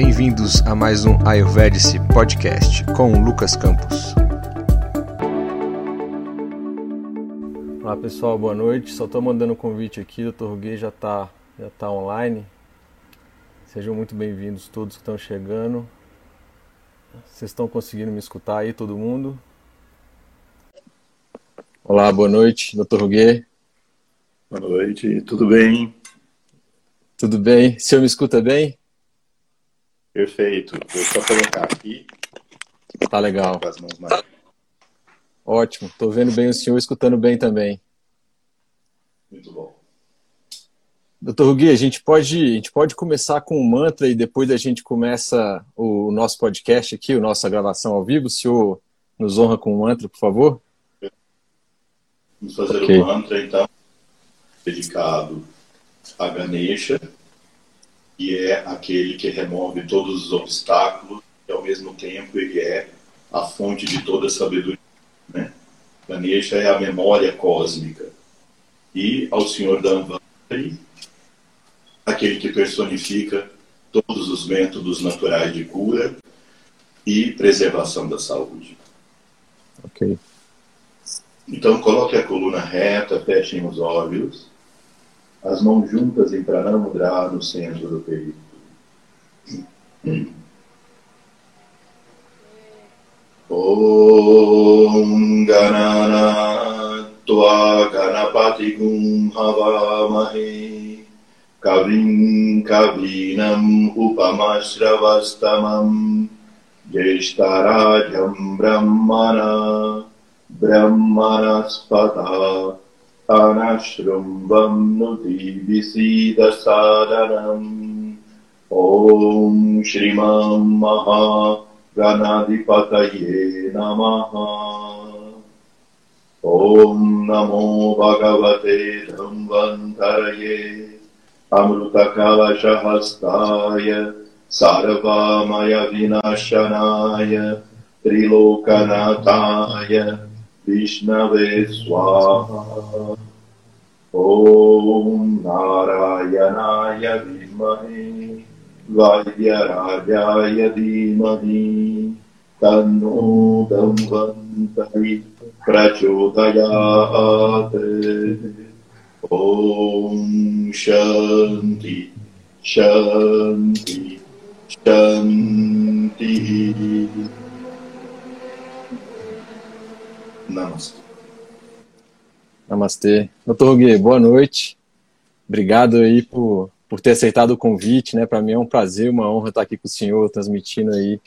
Bem-vindos a mais um Ayurvedic Podcast com Lucas Campos. Olá pessoal, boa noite. Só estou mandando um convite aqui, o Dr. Gui já está já tá online. Sejam muito bem-vindos todos que estão chegando. Vocês estão conseguindo me escutar aí, todo mundo? Olá, boa noite, Dr. Gui. Boa noite, tudo bem? Tudo bem? O senhor me escuta bem? Perfeito. Vou só colocar aqui. Tá legal. Ótimo. Estou vendo bem o senhor, escutando bem também. Muito bom. Doutor Gui, a gente pode, a gente pode começar com um mantra e depois a gente começa o nosso podcast aqui, a nossa gravação ao vivo. O senhor nos honra com um mantra, por favor? Vamos fazer okay. um mantra, então, dedicado a Ganesha, que é aquele que remove todos os obstáculos e ao mesmo tempo ele é a fonte de toda sabedoria. Né? Ganesha é a memória cósmica. E ao Senhor Dhanvantari, aquele que personifica todos os métodos naturais de cura e preservação da saúde. Ok. Então coloque a coluna reta, fechem os olhos as mãos juntas em Pranamudra no centro do peito. Om Ganana Tua Ganapati Gum Havamahe Kavim Kavinam Upamashravastamam Jeshtarajam Brahmana Brahmanaspata अनशृम्बं नुतिविसीदसादनम् ॐ श्रीमां महागणाधिपतये नमः। ॐ नमो भगवते धन्वन्तरये अमृतकलशहस्ताय सर्वामयविनाशनाय त्रिलोकनाथाय विष्णवे स्वाहा ॐ नारायणाय विद्महे वाद्यराजाय धीमहि तन्नो दन्वन्तरि प्रचोदयात् ॐ शान्ति शान्ति शान्तिः Namastê. Namastê. Doutor Gui, boa noite. Obrigado aí por, por ter aceitado o convite, né? Para mim é um prazer, uma honra estar aqui com o senhor, transmitindo aí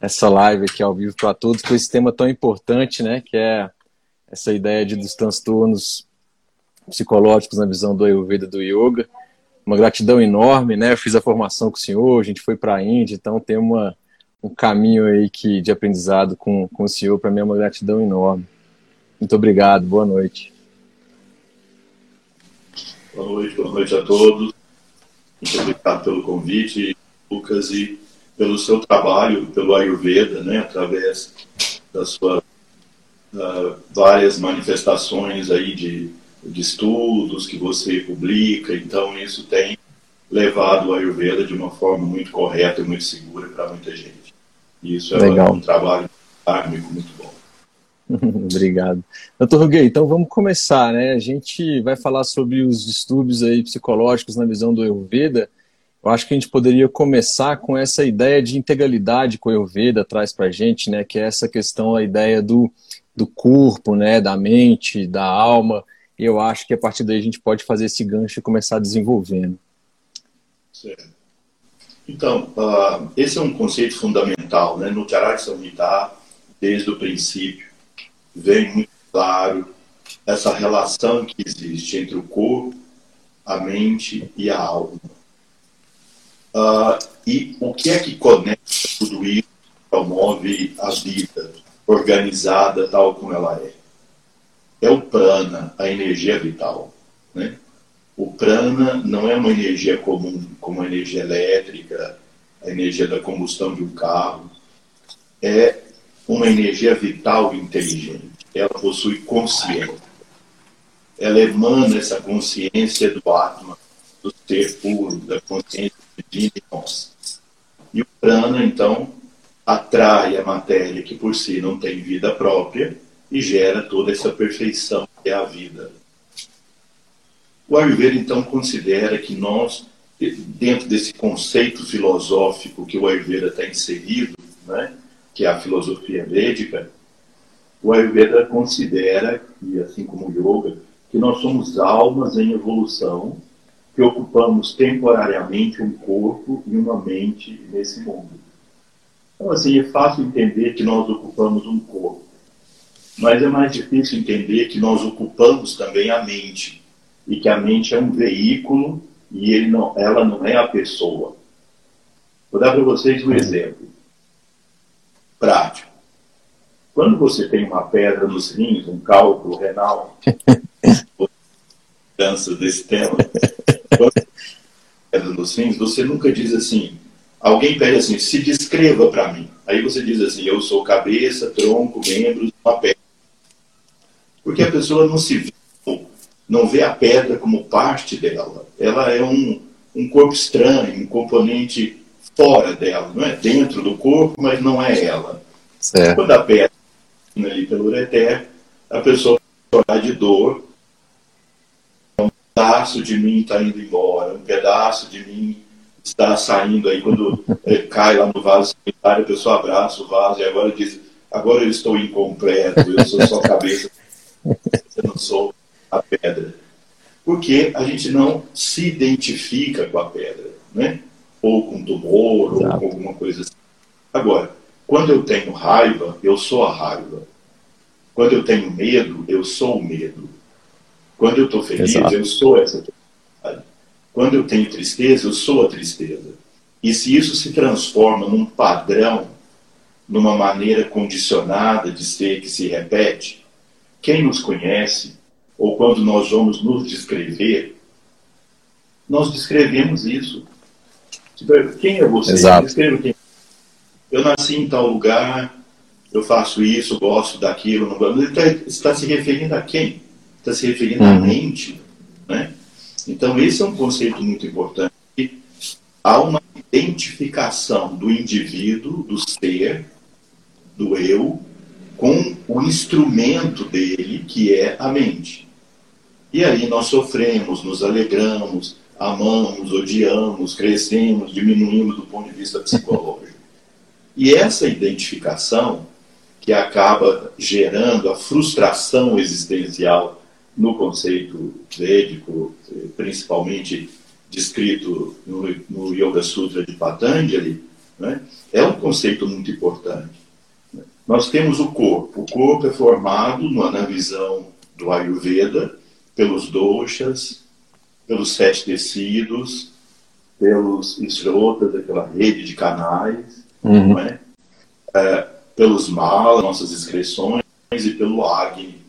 essa live aqui ao vivo para todos, com esse tema tão importante, né? Que é essa ideia de, dos transtornos psicológicos na visão do Ayurveda do Yoga. Uma gratidão enorme, né? Eu fiz a formação com o senhor, a gente foi para a Índia, então tem uma, um caminho aí que, de aprendizado com, com o senhor, para mim é uma gratidão enorme. Muito obrigado, boa noite. Boa noite, boa noite a todos. Muito obrigado pelo convite, Lucas, e pelo seu trabalho, pelo Ayurveda, né, através das suas uh, várias manifestações aí de, de estudos que você publica. Então, isso tem levado o Ayurveda de uma forma muito correta e muito segura para muita gente. E isso é Legal. um trabalho muito bom. Obrigado. Doutor Ruguei, então vamos começar, né? A gente vai falar sobre os distúrbios aí psicológicos na visão do Ayurveda. Eu acho que a gente poderia começar com essa ideia de integralidade que o Ayurveda traz para a gente, né? Que é essa questão, a ideia do, do corpo, né? Da mente, da alma. Eu acho que a partir daí a gente pode fazer esse gancho e começar desenvolvendo. Certo. Então, uh, esse é um conceito fundamental, né? No Charak Samhita, desde o princípio, vem muito claro essa relação que existe entre o corpo, a mente e a alma. Uh, e o que é que conecta tudo isso, promove a vida organizada tal como ela é? É o prana, a energia vital. Né? O prana não é uma energia comum, como a energia elétrica, a energia da combustão de um carro. É uma energia vital e inteligente. Ela possui consciência. Ela emana essa consciência do Atma, do ser puro, da consciência divina em nós. E o prana, então, atrai a matéria que por si não tem vida própria e gera toda essa perfeição que é a vida. O Ayurveda, então, considera que nós, dentro desse conceito filosófico que o Ayurveda está inserido, né, que é a filosofia védica, o Ayurveda considera, e assim como o Yoga, que nós somos almas em evolução que ocupamos temporariamente um corpo e uma mente nesse mundo. Então, assim, é fácil entender que nós ocupamos um corpo, mas é mais difícil entender que nós ocupamos também a mente e que a mente é um veículo e não, ela não é a pessoa. Vou dar para vocês um exemplo prático. Quando você tem uma pedra nos rins, um cálculo renal, dança desse tema, pedra nos rins, você nunca diz assim, alguém pede assim, se descreva para mim. Aí você diz assim, eu sou cabeça, tronco, membros, uma pedra. Porque a pessoa não se vê não vê a pedra como parte dela. Ela é um, um corpo estranho, um componente fora dela, não é dentro do corpo, mas não é ela. Certo. Quando a pedra ali pelo ureter, a pessoa chorar de dor, um pedaço de mim está indo embora, um pedaço de mim está saindo aí quando é, cai lá no vaso sanitário, a pessoa abraça o vaso e agora diz, agora eu estou incompleto, eu sou só cabeça, eu não sou a pedra. Porque a gente não se identifica com a pedra, né? Ou com tumor, Exato. ou com alguma coisa assim. Agora, quando eu tenho raiva, eu sou a raiva. Quando eu tenho medo, eu sou o medo. Quando eu estou feliz, Exato. eu sou essa felicidade. Quando eu tenho tristeza, eu sou a tristeza. E se isso se transforma num padrão, numa maneira condicionada de ser que se repete, quem nos conhece ou quando nós vamos nos descrever, nós descrevemos isso. Tipo, quem é você? Exato. Descreva quem. Eu nasci em tal lugar, eu faço isso, gosto daquilo, não gosto. Ele está, está se referindo a quem? Está se referindo uhum. à mente. Né? Então, esse é um conceito muito importante. Há uma identificação do indivíduo, do ser, do eu, com o instrumento dele, que é a mente. E aí nós sofremos, nos alegramos, amamos, odiamos, crescemos, diminuímos do ponto de vista psicológico. E essa identificação, que acaba gerando a frustração existencial no conceito védico, principalmente descrito no, no Yoga Sutra de Patanjali, né, é um conceito muito importante. Nós temos o corpo. O corpo é formado, na visão do Ayurveda, pelos doshas, pelos sete tecidos, pelos esrotas, aquela rede de canais, uhum. é? É, pelos malas, nossas excreções, e pelo Agni.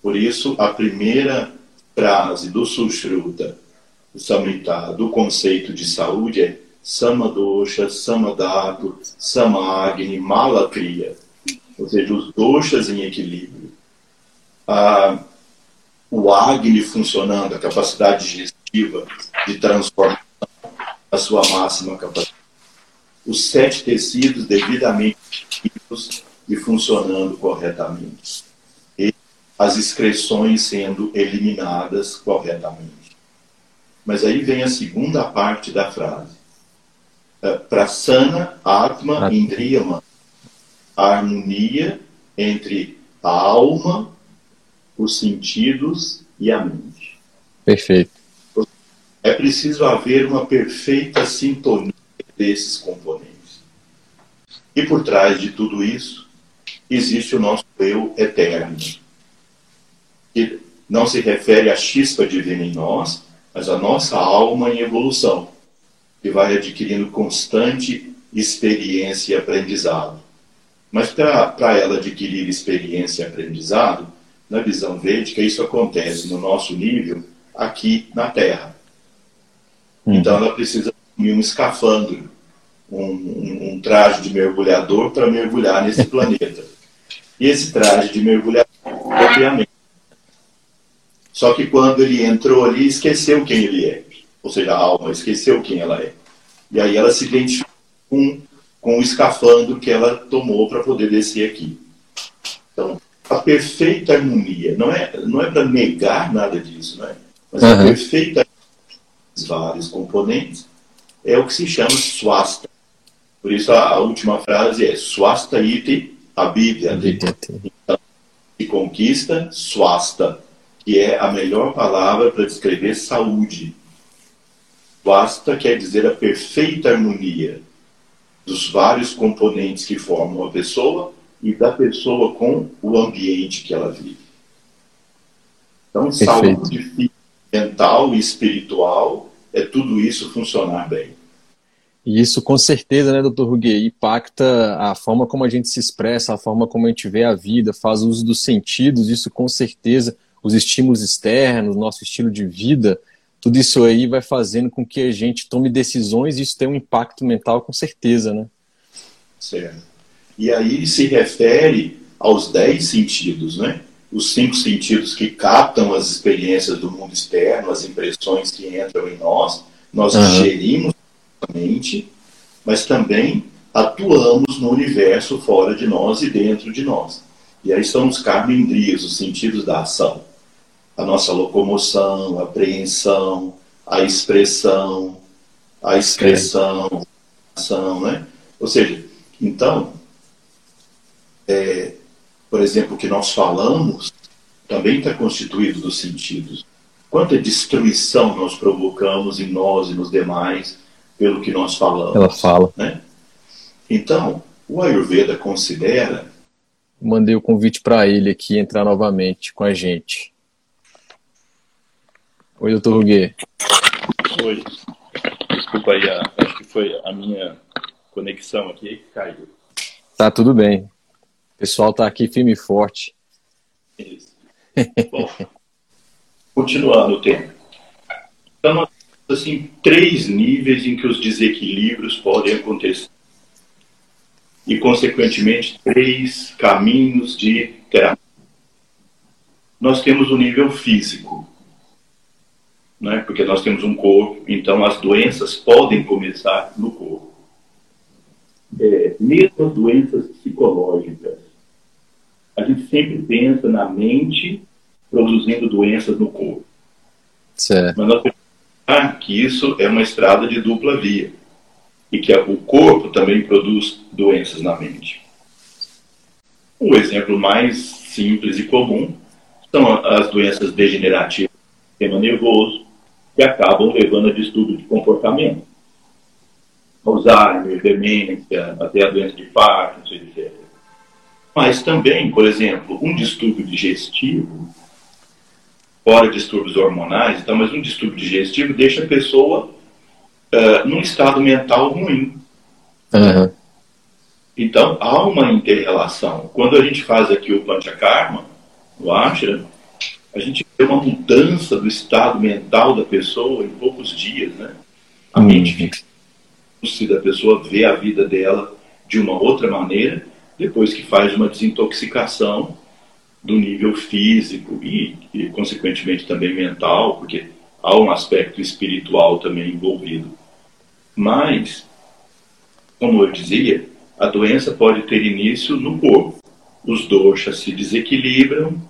Por isso, a primeira frase do Sushruta, do Samhita, do conceito de saúde é Samadosha, Samadhatu, Samagni, Malakriya. Ou seja, os doshas em equilíbrio. Ah, o Agni funcionando, a capacidade digestiva de transformação, a sua máxima capacidade. Os sete tecidos devidamente ativos e funcionando corretamente. E as excreções sendo eliminadas corretamente. Mas aí vem a segunda parte da frase. É, Prasana Atma Indriyama. A harmonia entre a alma os sentidos e a mente. Perfeito. É preciso haver uma perfeita sintonia desses componentes. E por trás de tudo isso, existe o nosso eu eterno, que não se refere à chispa divina em nós, mas à nossa alma em evolução, que vai adquirindo constante experiência e aprendizado. Mas para ela adquirir experiência e aprendizado, na visão védica, isso acontece no nosso nível aqui na Terra. Uhum. Então ela precisa de um escafandro, um, um, um traje de mergulhador para mergulhar nesse planeta. E esse traje de mergulhador, obviamente. Só que quando ele entrou ali, esqueceu quem ele é. Ou seja, a alma esqueceu quem ela é. E aí ela se identificou com, com o escafandro que ela tomou para poder descer aqui. A perfeita harmonia, não é, não é para negar nada disso, não é? mas uhum. a perfeita vários componentes é o que se chama swasta. Por isso a, a última frase é swasta iti abhidyate. Então, se conquista swasta, que é a melhor palavra para descrever saúde. Swasta quer dizer a perfeita harmonia dos vários componentes que formam a pessoa e da pessoa com o ambiente que ela vive. Então, Perfeito. saúde mental e espiritual é tudo isso funcionar bem. E isso com certeza, né, doutor Ruguet, impacta a forma como a gente se expressa, a forma como a gente vê a vida, faz uso dos sentidos, isso com certeza, os estímulos externos, nosso estilo de vida, tudo isso aí vai fazendo com que a gente tome decisões e isso tem um impacto mental com certeza, né? Certo. E aí se refere aos dez sentidos, né? Os cinco sentidos que captam as experiências do mundo externo, as impressões que entram em nós, nós uhum. digerimos mente, mas também atuamos no universo fora de nós e dentro de nós. E aí são os carboindrias, os sentidos da ação. A nossa locomoção, a apreensão, a expressão, a expressão, a ação, né? Ou seja, então, é, por exemplo, o que nós falamos também está constituído dos sentidos. Quanta destruição nós provocamos em nós e nos demais pelo que nós falamos. Ela fala. Né? Então, o Ayurveda considera. Mandei o convite para ele aqui entrar novamente com a gente. Oi, doutor Ruguet. Oi. Desculpa aí, acho que foi a minha conexão aqui que caiu. Tá tudo bem. Pessoal tá aqui firme e forte. Bom, continuando o tema. Então, assim três níveis em que os desequilíbrios podem acontecer e consequentemente três caminhos de terapia. Nós temos o nível físico, né? Porque nós temos um corpo, então as doenças podem começar no corpo. É, mesmo as doenças psicológicas, a gente sempre pensa na mente produzindo doenças no corpo. Certo. Mas nós que isso é uma estrada de dupla via e que o corpo também produz doenças na mente. O exemplo mais simples e comum são as doenças degenerativas do sistema nervoso, que acabam levando a distúrbio de comportamento. Alzheimer, demência, até a doença de Parkinson, etc. Mas também, por exemplo, um distúrbio digestivo fora distúrbios hormonais, então, mas um distúrbio digestivo deixa a pessoa uh, num estado mental ruim. Uhum. Então, há uma interrelação. Quando a gente faz aqui o Panchakarma, o Ashram, a gente vê uma mudança do estado mental da pessoa em poucos dias, né? A uhum. mente fica da pessoa vê a vida dela de uma outra maneira, depois que faz uma desintoxicação do nível físico e, e, consequentemente, também mental, porque há um aspecto espiritual também envolvido. Mas, como eu dizia, a doença pode ter início no corpo. Os doshas se desequilibram,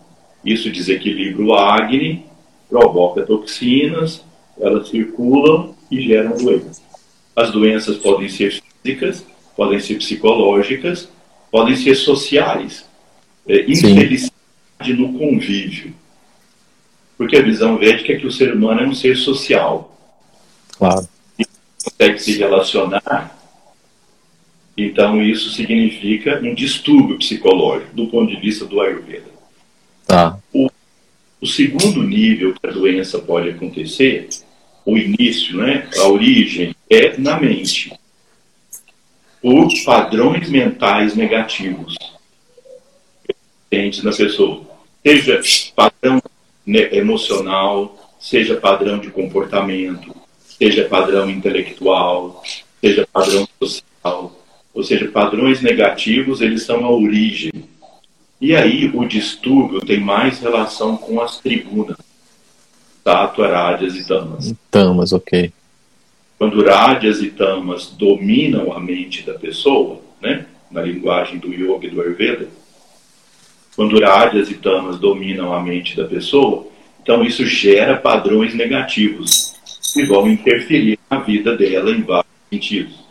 isso desequilibra o Agni, provoca toxinas, elas circulam e geram doenças. As doenças podem ser físicas, podem ser psicológicas, podem ser sociais. É, no convívio. Porque a visão védica é que o ser humano é um ser social. Claro. E consegue se relacionar. Então, isso significa um distúrbio psicológico, do ponto de vista do Ayurveda. Tá. O, o segundo nível que a doença pode acontecer, o início, né, a origem, é na mente. Por padrões mentais negativos na pessoa seja padrão emocional, seja padrão de comportamento, seja padrão intelectual, seja padrão social, ou seja, padrões negativos, eles são a origem. E aí o distúrbio tem mais relação com as tribunas, Tato, Arádias e Tamas. Tamas, ok. Quando rádias e tamas dominam a mente da pessoa, né, na linguagem do yoga e do Ayurveda, quando rádias e tamas dominam a mente da pessoa, então isso gera padrões negativos que vão interferir na vida dela em vários sentidos.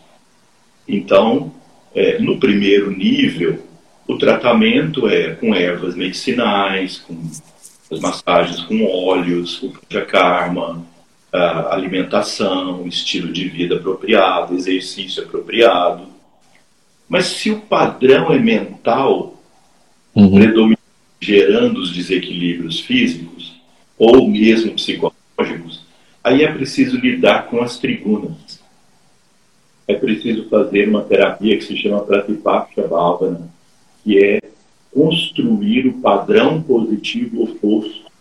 Então, é, no primeiro nível, o tratamento é com ervas medicinais, com as massagens com óleos, o karma, a alimentação, estilo de vida apropriado, exercício apropriado. Mas se o padrão é mental, uhum. predominante, gerando os desequilíbrios físicos ou mesmo psicológicos, aí é preciso lidar com as tribunas. É preciso fazer uma terapia que se chama Pratipaksha Bhavana, que é construir o padrão positivo oposto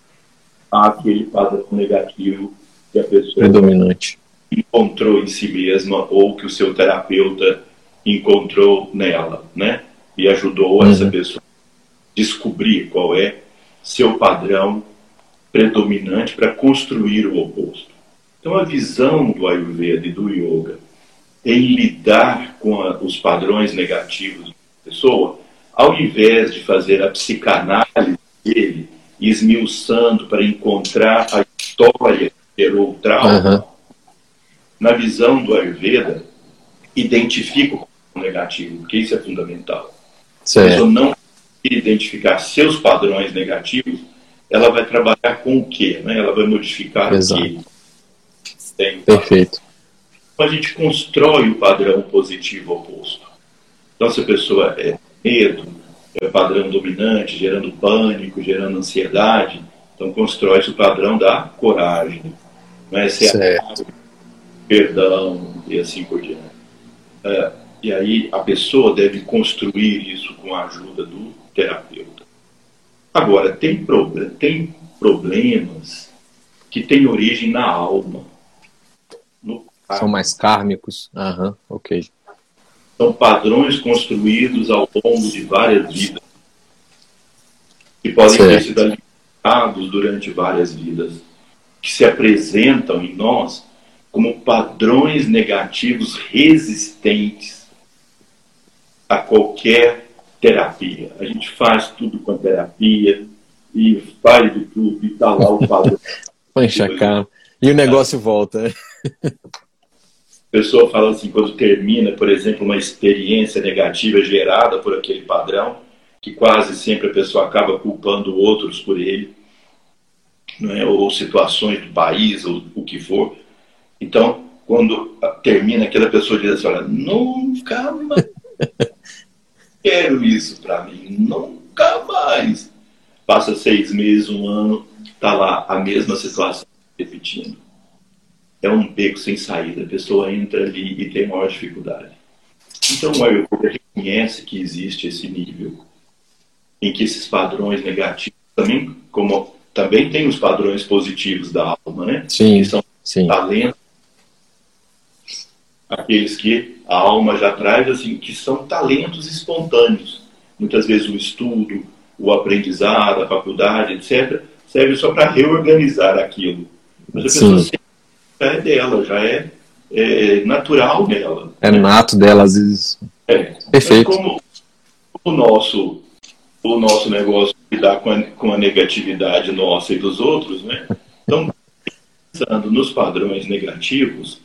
àquele padrão negativo que a pessoa predominante encontrou em si mesma ou que o seu terapeuta encontrou nela, né? E ajudou uhum. essa pessoa a descobrir qual é seu padrão predominante para construir o oposto. Então a visão do Ayurveda e do Yoga em lidar com a, os padrões negativos da pessoa ao invés de fazer a psicanálise dele, esmiuçando para encontrar a história que gerou o trauma, uhum. na visão do Ayurveda, identifica o negativo, porque isso é fundamental. Se a pessoa não identificar seus padrões negativos, ela vai trabalhar com o quê? Né? Ela vai modificar Exato. o quê? Tem, Perfeito. Então a gente constrói o padrão positivo oposto. Então, se a pessoa é medo, é padrão dominante, gerando pânico, gerando ansiedade. Então constrói-se o padrão da coragem, né? certo. perdão e assim por diante. É, e aí a pessoa deve construir isso com a ajuda do terapeuta. Agora, tem, problem tem problemas que têm origem na alma. São mais kármicos? Aham, ok são padrões construídos ao longo de várias vidas, que podem certo. ter sido alimentados durante várias vidas, que se apresentam em nós como padrões negativos resistentes a qualquer terapia. A gente faz tudo com a terapia e faz de tudo e está lá o padrão. Põe enxacar. E o negócio volta. A pessoa fala assim, quando termina, por exemplo, uma experiência negativa gerada por aquele padrão, que quase sempre a pessoa acaba culpando outros por ele, é? ou situações do país, ou o que for. Então, quando termina, aquela pessoa diz assim: Olha, nunca mais quero isso para mim, nunca mais. Passa seis meses, um ano, está lá a mesma situação repetindo é um beco sem saída. A pessoa entra ali e tem maior dificuldade. Então, o Ayurveda reconhece que existe esse nível em que esses padrões negativos também, como também tem os padrões positivos da alma, né? Sim, que são sim. talentos, aqueles que a alma já traz, assim, que são talentos espontâneos. Muitas vezes o estudo, o aprendizado, a faculdade, etc., serve só para reorganizar aquilo. Mas a pessoa sim já é dela, já é, é natural dela. É nato dela, às vezes. É. Perfeito. Mas como o nosso, o nosso negócio lidar com a, com a negatividade nossa e dos outros, né? Então, pensando nos padrões negativos,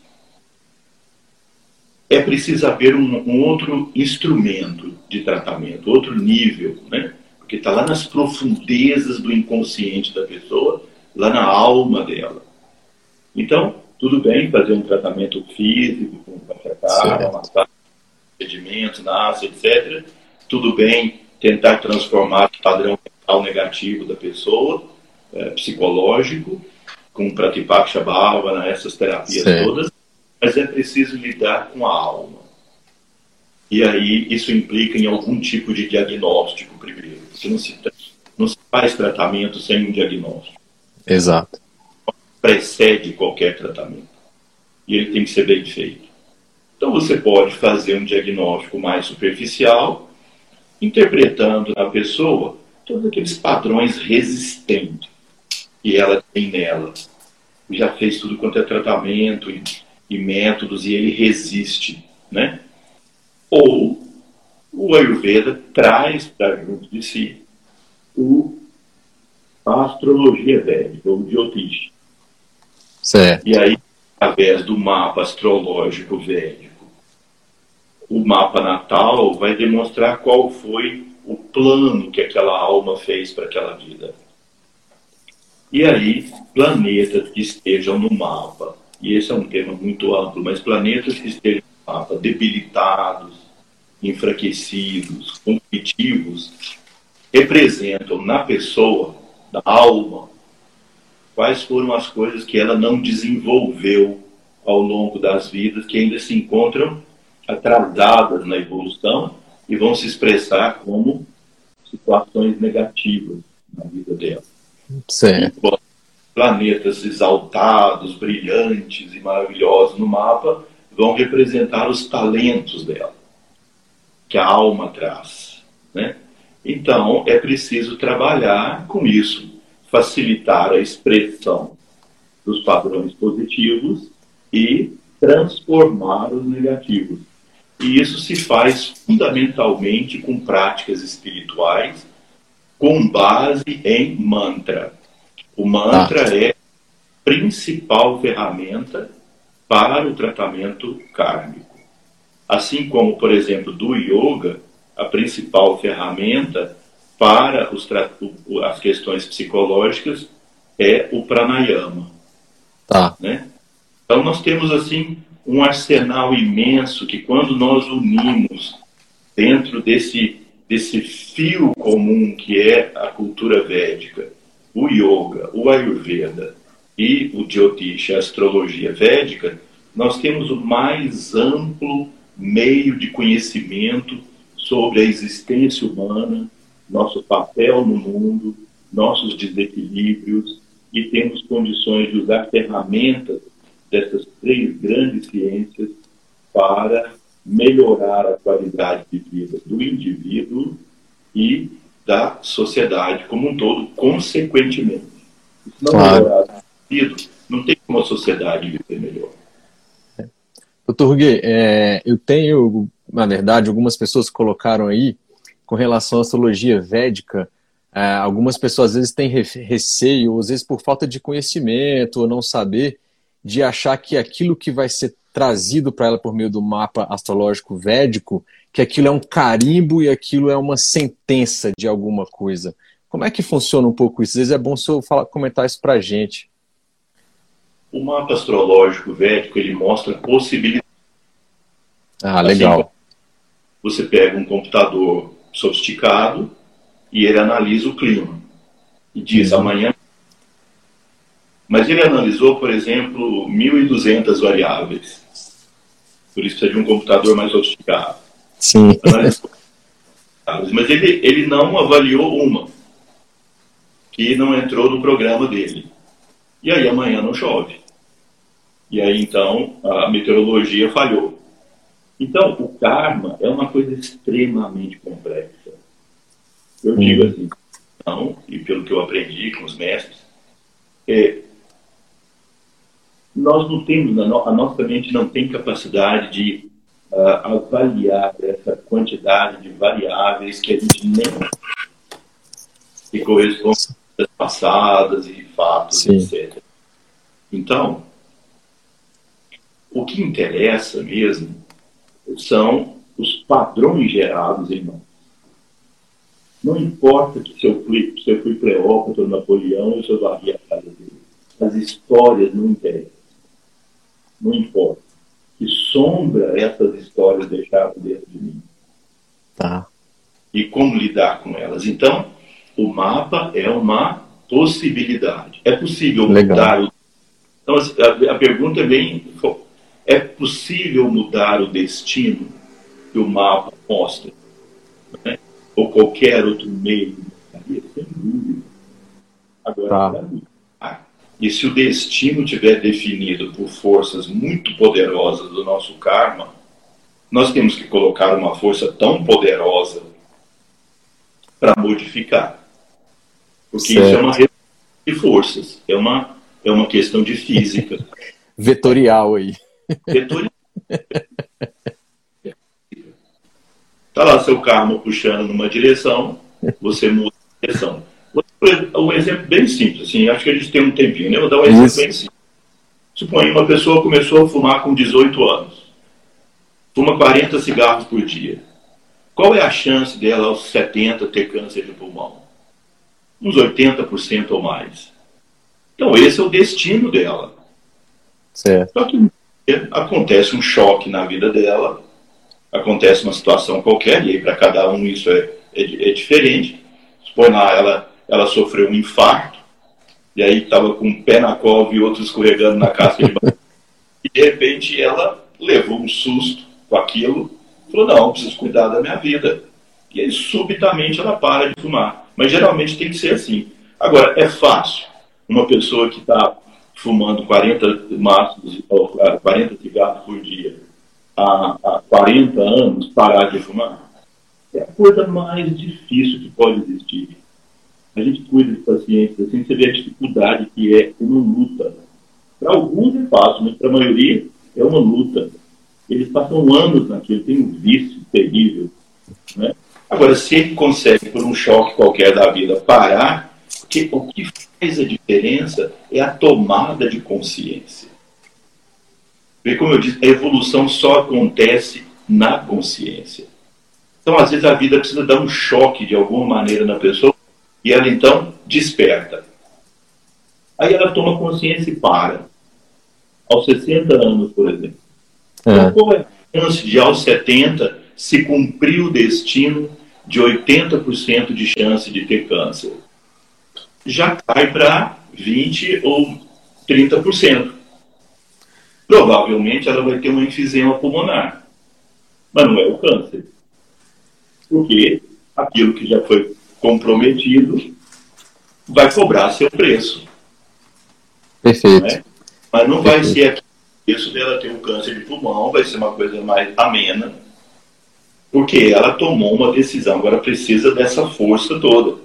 é preciso haver um, um outro instrumento de tratamento, outro nível, né? Porque está lá nas profundezas do inconsciente da pessoa, lá na alma dela. Então, tudo bem fazer um tratamento físico, com café massagem, procedimentos, NASA, etc. Tudo bem tentar transformar o padrão mental negativo da pessoa, é, psicológico, com Pratipaksha Bhavana, essas terapias certo. todas, mas é preciso lidar com a alma. E aí isso implica em algum tipo de diagnóstico primeiro, porque não se, não se faz tratamento sem um diagnóstico. Exato precede qualquer tratamento. E ele tem que ser bem feito. Então você pode fazer um diagnóstico mais superficial, interpretando na pessoa todos aqueles padrões resistentes que ela tem nela. Já fez tudo quanto é tratamento, e métodos e ele resiste, né? Ou o Ayurveda traz para junto de si o, a astrologia védica, o Jyotish. Certo. E aí, através do mapa astrológico védico, o mapa natal vai demonstrar qual foi o plano que aquela alma fez para aquela vida. E aí, planetas que estejam no mapa, e esse é um tema muito amplo, mas planetas que estejam no mapa debilitados, enfraquecidos, conflitivos, representam na pessoa, na alma, quais foram as coisas que ela não desenvolveu ao longo das vidas, que ainda se encontram atrasadas na evolução e vão se expressar como situações negativas na vida dela. Certo. Planetas exaltados, brilhantes e maravilhosos no mapa vão representar os talentos dela, que a alma traz. Né? Então, é preciso trabalhar com isso, facilitar a expressão dos padrões positivos e transformar os negativos. E isso se faz fundamentalmente com práticas espirituais com base em mantra. O mantra ah. é a principal ferramenta para o tratamento kármico. Assim como, por exemplo, do yoga, a principal ferramenta para os, as questões psicológicas é o pranayama. Tá. Né? Então nós temos assim um arsenal imenso que quando nós unimos dentro desse desse fio comum que é a cultura védica, o yoga, o ayurveda e o jyotish, a astrologia védica, nós temos o mais amplo meio de conhecimento sobre a existência humana, nosso papel no mundo, nossos desequilíbrios e temos condições de usar ferramentas dessas três grandes ciências para melhorar a qualidade de vida do indivíduo e da sociedade como um todo, consequentemente. Se não claro. melhorar o indivíduo, não tem como a sociedade viver melhor. Doutor Ruguê, é, eu tenho, na verdade, algumas pessoas colocaram aí, com relação à astrologia védica, é, algumas pessoas às vezes têm receio, às vezes por falta de conhecimento ou não saber, de achar que aquilo que vai ser trazido para ela por meio do mapa astrológico védico, que aquilo é um carimbo e aquilo é uma sentença de alguma coisa. Como é que funciona um pouco isso? Às vezes é bom o senhor falar, comentar isso para a gente. O mapa astrológico védico ele mostra possibilidades. Ah, legal. Assim, você pega um computador sofisticado e ele analisa o clima e diz uhum. amanhã mas ele analisou, por exemplo, 1.200 variáveis. Por isso precisa de um computador mais sofisticado. Sim. Mas ele, ele não avaliou uma, que não entrou no programa dele. E aí amanhã não chove. E aí então a meteorologia falhou. Então o karma é uma coisa extremamente complexa. Eu digo uhum. assim, não, e pelo que eu aprendi com os mestres, é, nós não temos, a nossa mente não tem capacidade de uh, avaliar essa quantidade de variáveis que a gente nem que correspondem às passadas e fatos, Sim. etc. Então, o que interessa mesmo são os padrões gerados em nós. Não importa se eu fui, se eu fui Cleópatra ou Napoleão eu varri a casa dele. As histórias não interessam não importa. Que sombra essas histórias deixaram dentro de mim. Tá. E como lidar com elas. Então, o mapa é uma possibilidade. É possível Legal. mudar o. Então, a, a pergunta é bem. É possível mudar o destino que o mapa mostra? Né? Ou qualquer outro meio? Sem dúvida. Agora, tá. E se o destino tiver definido por forças muito poderosas do nosso karma, nós temos que colocar uma força tão poderosa para modificar. Porque certo. isso é uma de forças, é uma, é uma questão de física. Vetorial aí. Vetorização. Está lá seu carro puxando numa direção, você muda a direção. Um exemplo bem simples, assim, acho que a gente tem um tempinho, né? Vou dar um exemplo Isso. bem simples. Suponha uma pessoa começou a fumar com 18 anos. Fuma 40 cigarros por dia. Qual é a chance dela aos 70 ter câncer de pulmão? Uns 80% ou mais. Então esse é o destino dela. Certo. Só que acontece um choque na vida dela, acontece uma situação qualquer, e aí para cada um isso é, é, é diferente. Lá, ela, ela sofreu um infarto, e aí estava com um pé na cova e outro escorregando na casca de banana. e de repente ela levou um susto com aquilo, falou, não, preciso cuidar da minha vida. E aí subitamente ela para de fumar. Mas geralmente tem que ser assim. Agora, é fácil uma pessoa que está fumando 40 maços, 40 cigarros por dia há, há 40 anos parar de fumar? É a coisa mais difícil que pode existir. A gente cuida de pacientes assim, você vê a dificuldade que é uma luta. Para alguns é fácil, mas para a maioria é uma luta. Eles passam anos naquilo, tem um vício terrível. Né? Agora, se ele consegue, por um choque qualquer da vida, parar, porque o que faz a diferença é a tomada de consciência. Porque, como eu disse, a evolução só acontece na consciência. Então, às vezes, a vida precisa dar um choque de alguma maneira na pessoa e ela então desperta. Aí ela toma consciência e para. Aos 60 anos, por exemplo. É. Então, qual é a chance de, aos 70, se cumprir o destino de 80% de chance de ter câncer? já cai para 20% ou 30%. Provavelmente ela vai ter um enfisema pulmonar, mas não é o câncer. Porque aquilo que já foi comprometido vai cobrar seu preço. Perfeito. Né? Mas não vai ser aqui o preço dela ter um câncer de pulmão, vai ser uma coisa mais amena, porque ela tomou uma decisão, agora precisa dessa força toda.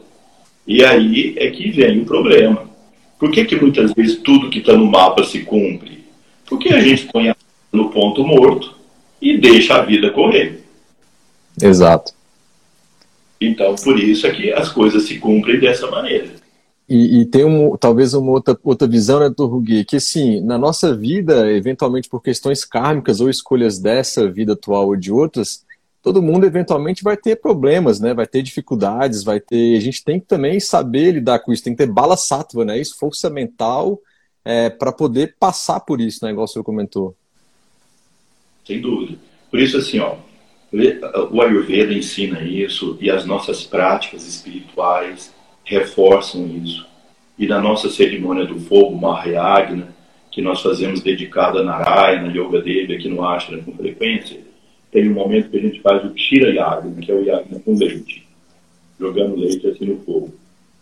E aí é que vem o problema. Por que, que muitas vezes tudo que está no mapa se cumpre? Porque a gente põe a no ponto morto e deixa a vida correr. Exato. Então, por isso é que as coisas se cumprem dessa maneira. E, e, tem um, talvez uma outra, outra visão, né, do Rugui, que assim, na nossa vida, eventualmente por questões kármicas ou escolhas dessa vida atual ou de outras, todo mundo eventualmente vai ter problemas, né? Vai ter dificuldades, vai ter. A gente tem que também saber lidar com isso, tem que ter bala sattva, né? Isso, força mental, é, para poder passar por isso, né? Igual o senhor comentou. Sem dúvida. Por isso, assim, ó, o Ayurveda ensina isso e as nossas práticas espirituais reforçam isso. E na nossa cerimônia do fogo, Mahayagna, que nós fazemos dedicada a Narayana, Yoga Devi, aqui no Ashram com frequência, tem um momento que a gente faz o Kshira Yagna, que é o Yagna com leite, jogando leite assim no fogo.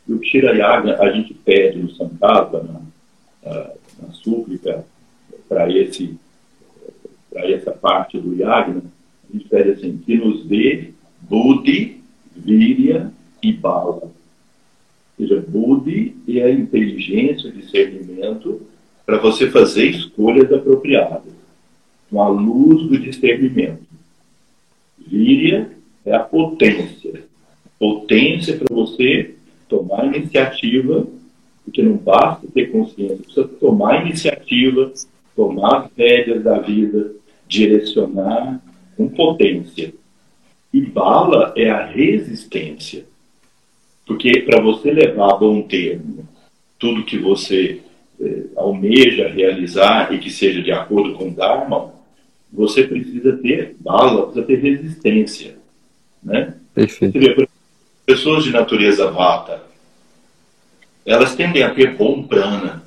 E o Kshira Yagna a gente pede no Sankava, na, na súplica, para essa parte do Yagna, pede assim, que nos dê Buddhi, Virya e Bala. Ou seja, Buddhi é a inteligência, o discernimento para você fazer escolhas apropriadas, com a luz do discernimento. Víria é a potência. Potência para você tomar iniciativa, porque não basta ter consciência, precisa tomar iniciativa, tomar as rédeas da vida, direcionar com potência. E bala é a resistência. Porque para você levar a bom termo tudo que você eh, almeja realizar e que seja de acordo com o Dharma, você precisa ter bala, precisa ter resistência. Né? Perfeito. Vê, pessoas de natureza vata, elas tendem a ter bom prana.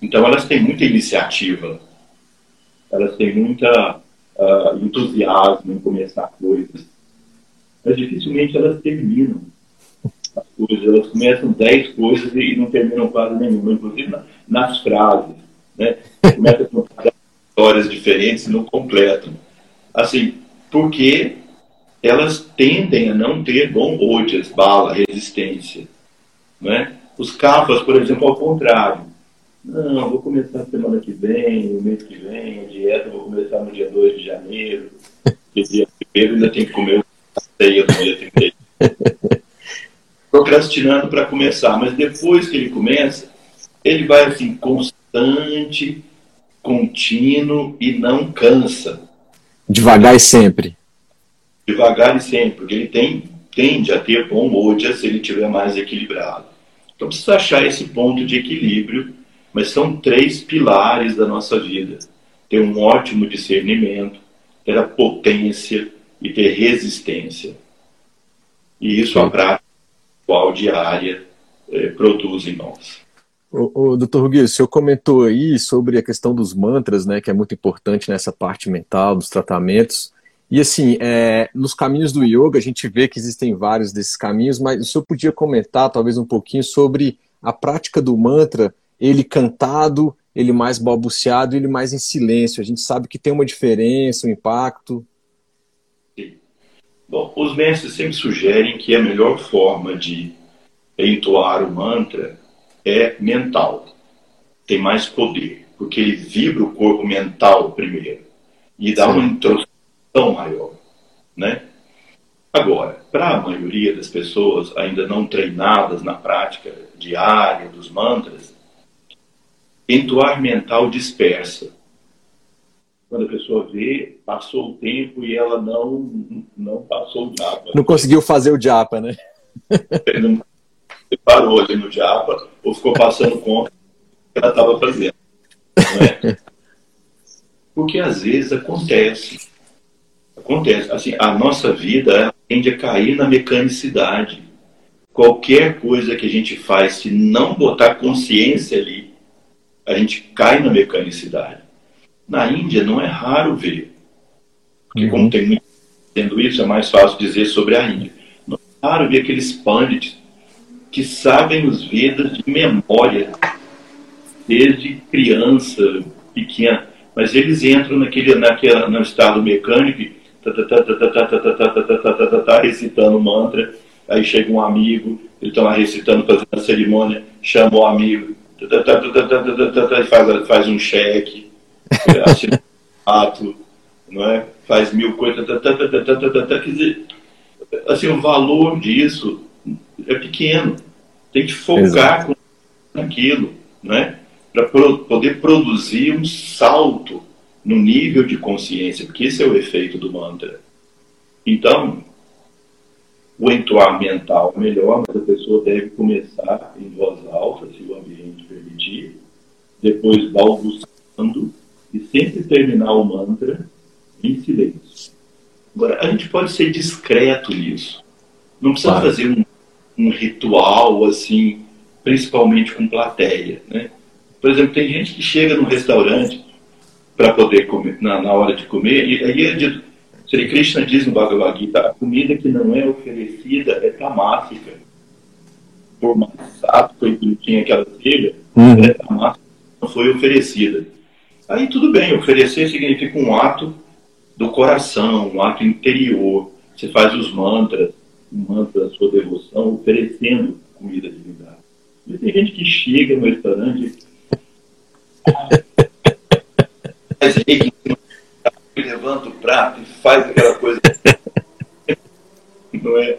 Então elas têm muita iniciativa. Elas têm muita uh, entusiasmo em começar coisas. Mas dificilmente elas terminam as coisas. Elas começam dez coisas e não terminam quase nenhuma, inclusive nas frases. Né? Começa com histórias diferentes e não completam. Assim, porque elas tendem a não ter bom ojas, bala, resistência. Né? Os capas, por exemplo, ao contrário. Não, vou começar semana que vem, o mês que vem, a dieta, vou começar no dia 2 de janeiro. E dia primeiro ainda tem que comer a ceia do dia 31. Procrastinando para começar, mas depois que ele começa, ele vai assim, constante, contínuo e não cansa. Devagar e sempre. Devagar e sempre, porque ele tem, tende a ter bom moja se ele estiver mais equilibrado. Então precisa achar esse ponto de equilíbrio, mas são três pilares da nossa vida. Ter um ótimo discernimento, ter a potência e ter resistência. E isso a prática diária eh, produz em nós. O, o Dr. Rugui, o senhor comentou aí sobre a questão dos mantras, né, que é muito importante nessa parte mental, dos tratamentos. E assim, é, nos caminhos do yoga, a gente vê que existem vários desses caminhos, mas o senhor podia comentar talvez um pouquinho sobre a prática do mantra, ele cantado, ele mais balbuciado, ele mais em silêncio. A gente sabe que tem uma diferença, um impacto. Bom, os mestres sempre sugerem que a melhor forma de entoar o mantra é mental. Tem mais poder, porque ele vibra o corpo mental primeiro e dá Sim. uma introspecção maior, né? Agora, para a maioria das pessoas ainda não treinadas na prática diária dos mantras, entoar mental dispersa. Quando a pessoa vê, passou o tempo e ela não, não passou o japa. Não conseguiu fazer o japa, né? Não, parou ali no japa ou ficou passando conta que ela estava fazendo. É? Porque às vezes acontece. Acontece. Assim, a nossa vida tende a cair na mecanicidade. Qualquer coisa que a gente faz, se não botar consciência ali, a gente cai na mecanicidade. Na Índia não é raro ver. Porque uhum. como tem muito tendo isso, é mais fácil dizer sobre a Índia. Não é raro ver aqueles pandits que sabem os Vedas de memória, desde criança, pequena. Mas eles entram naquele, naquele, no estado mecânico, recitando mantra, aí chega um amigo, ele está lá recitando, fazendo a cerimônia, chama o amigo, faz, faz um cheque, assina um ato, não é? faz mil coisas, quer dizer, assim, o valor disso é pequeno. Tem que focar naquilo, né? Para pro, poder produzir um salto no nível de consciência, porque esse é o efeito do mantra. Então, o entoar mental é melhor, mas a pessoa deve começar em voz alta, se o ambiente depois balbuciando e sempre terminar o mantra em silêncio. Agora, a gente pode ser discreto nisso. Não precisa claro. fazer um um ritual, assim, principalmente com plateia, né? Por exemplo, tem gente que chega num restaurante para poder comer, na, na, hora de comer, e aí é dito, Sri Krishna diz no Bhagavad Gita, a comida que não é oferecida é tamásica. Por mais sábio que tinha aquela telha, uhum. é tamásica, foi oferecida. Aí tudo bem, oferecer significa um ato do coração, um ato interior. Você faz os mantras, mantra a sua devoção oferecendo comida divindade. E tem gente que chega no restaurante e levanta o prato e faz aquela coisa. Não é?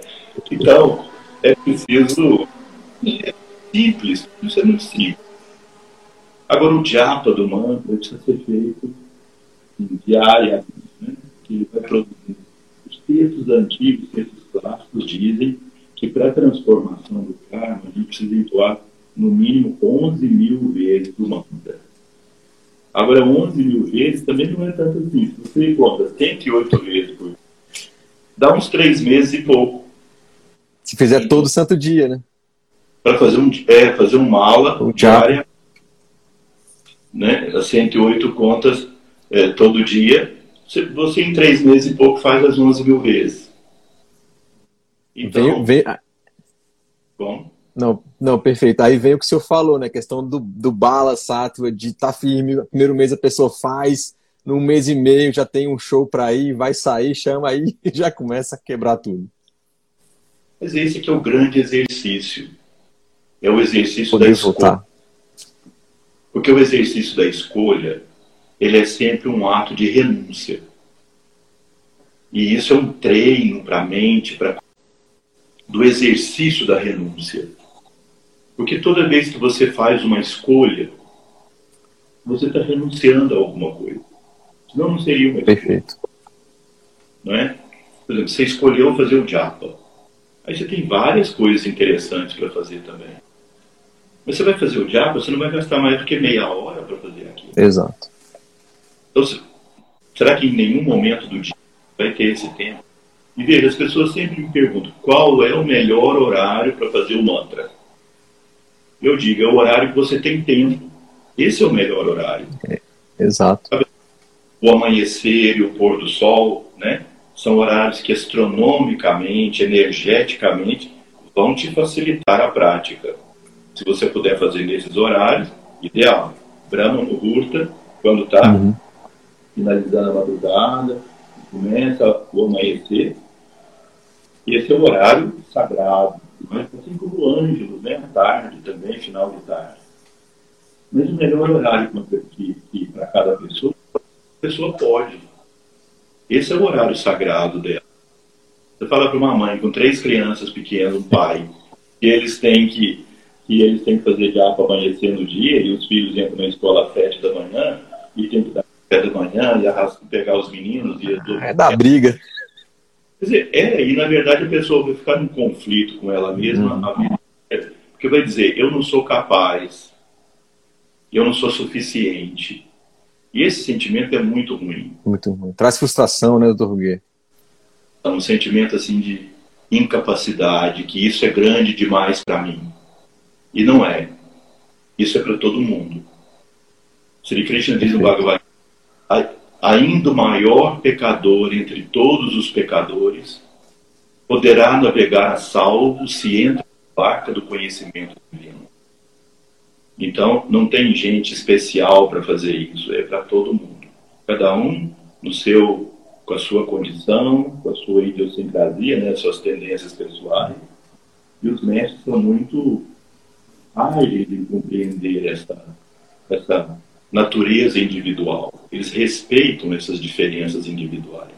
Então, é preciso. É simples, isso é muito simples. Agora, o japa do mantra precisa ser feito diariamente, né? que ele vai produzir. Os textos antigos, textos clássicos dizem que para a transformação do karma, a gente precisa entoar no mínimo 11 mil vezes o mantra. Agora, 11 mil vezes também não é tanto assim. Se você conta 108 vezes por dá uns três meses e pouco. Se fizer todo santo dia, né? Para fazer, um, é, fazer uma aula diária, né? 108 contas é, todo dia. Você, você, em três meses e pouco, faz as 11 mil vezes. Então, vem, vem... Bom. Não, não, perfeito. Aí vem o que o senhor falou, né? A questão do, do bala sátua, de estar tá firme. Primeiro mês a pessoa faz, num mês e meio já tem um show para ir, vai sair, chama aí e já começa a quebrar tudo. Mas esse que é o grande exercício. É o exercício Poder da escolha. Voltar. Porque o exercício da escolha, ele é sempre um ato de renúncia. E isso é um treino para a mente, para do exercício da renúncia. Porque toda vez que você faz uma escolha, você está renunciando a alguma coisa. Senão não seria uma escolha. Perfeito. Não é? Por exemplo, você escolheu fazer o japa. Aí você tem várias coisas interessantes para fazer também. Mas você vai fazer o japa, você não vai gastar mais do que meia hora para fazer aquilo. Exato. Então, será que em nenhum momento do dia vai ter esse tempo? E veja, as pessoas sempre me perguntam qual é o melhor horário para fazer o mantra. Eu digo, é o horário que você tem tempo. Esse é o melhor horário. É, exato. O amanhecer e o pôr do sol, né? São horários que astronomicamente, energeticamente, vão te facilitar a prática. Se você puder fazer nesses horários, ideal. Brahma Muhurta, quando está uhum. finalizando a madrugada, começa o amanhecer, esse é o horário sagrado, mas assim como o ângelo, né? tarde também, final de tarde. Mas o melhor horário que, que para cada pessoa, a pessoa pode. Esse é o horário sagrado dela. Você fala para uma mãe com três crianças pequenas, um pai, que eles têm que, que eles têm que fazer já para amanhecer no dia, e os filhos entram na escola às sete da manhã, e tem que dar café da manhã, e arrasca, pegar os meninos. E, é da briga. Quer dizer, é, e na verdade a pessoa vai ficar num conflito com ela mesma, uhum. porque vai dizer, eu não sou capaz, eu não sou suficiente. E esse sentimento é muito ruim. Muito ruim. Traz frustração, né, doutor Ruguet? É um sentimento assim de incapacidade, que isso é grande demais para mim. E não é. Isso é para todo mundo. Sri Krishna diz no Bhagavad ainda o maior pecador entre todos os pecadores, poderá navegar a salvo se entra na barca do conhecimento divino. Então, não tem gente especial para fazer isso, é para todo mundo. Cada um no seu, com a sua condição, com a sua idiosincrasia, né, suas tendências pessoais. E os mestres são muito ágeis em compreender essa, essa natureza individual. Eles respeitam essas diferenças individuais.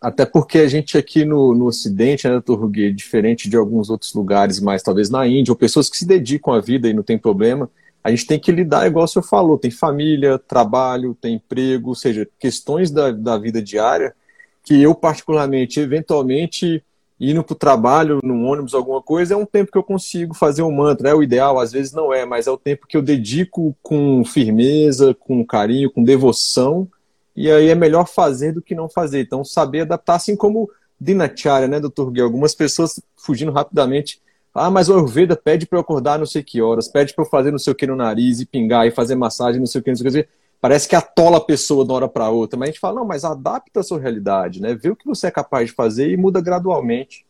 Até porque a gente aqui no, no Ocidente, né, doutor Ruguet, diferente de alguns outros lugares, mais talvez na Índia, ou pessoas que se dedicam à vida e não tem problema, a gente tem que lidar, igual o senhor falou, tem família, trabalho, tem emprego, ou seja, questões da, da vida diária que eu, particularmente, eventualmente, indo para o trabalho, num ônibus, alguma coisa, é um tempo que eu consigo fazer um mantra. É o ideal, às vezes não é, mas é o tempo que eu dedico com firmeza, com carinho, com devoção, e aí é melhor fazer do que não fazer. Então, saber adaptar, assim como Dinacharya, né, doutor Gui? Algumas pessoas fugindo rapidamente. Ah, mas o Ayurveda pede para eu acordar não sei que horas, pede para eu fazer não sei o que no nariz e pingar e fazer massagem, não sei o que, não sei o que parece que atola a pessoa de uma hora para outra, mas a gente fala, não, mas adapta a sua realidade, né? Vê o que você é capaz de fazer e muda gradualmente.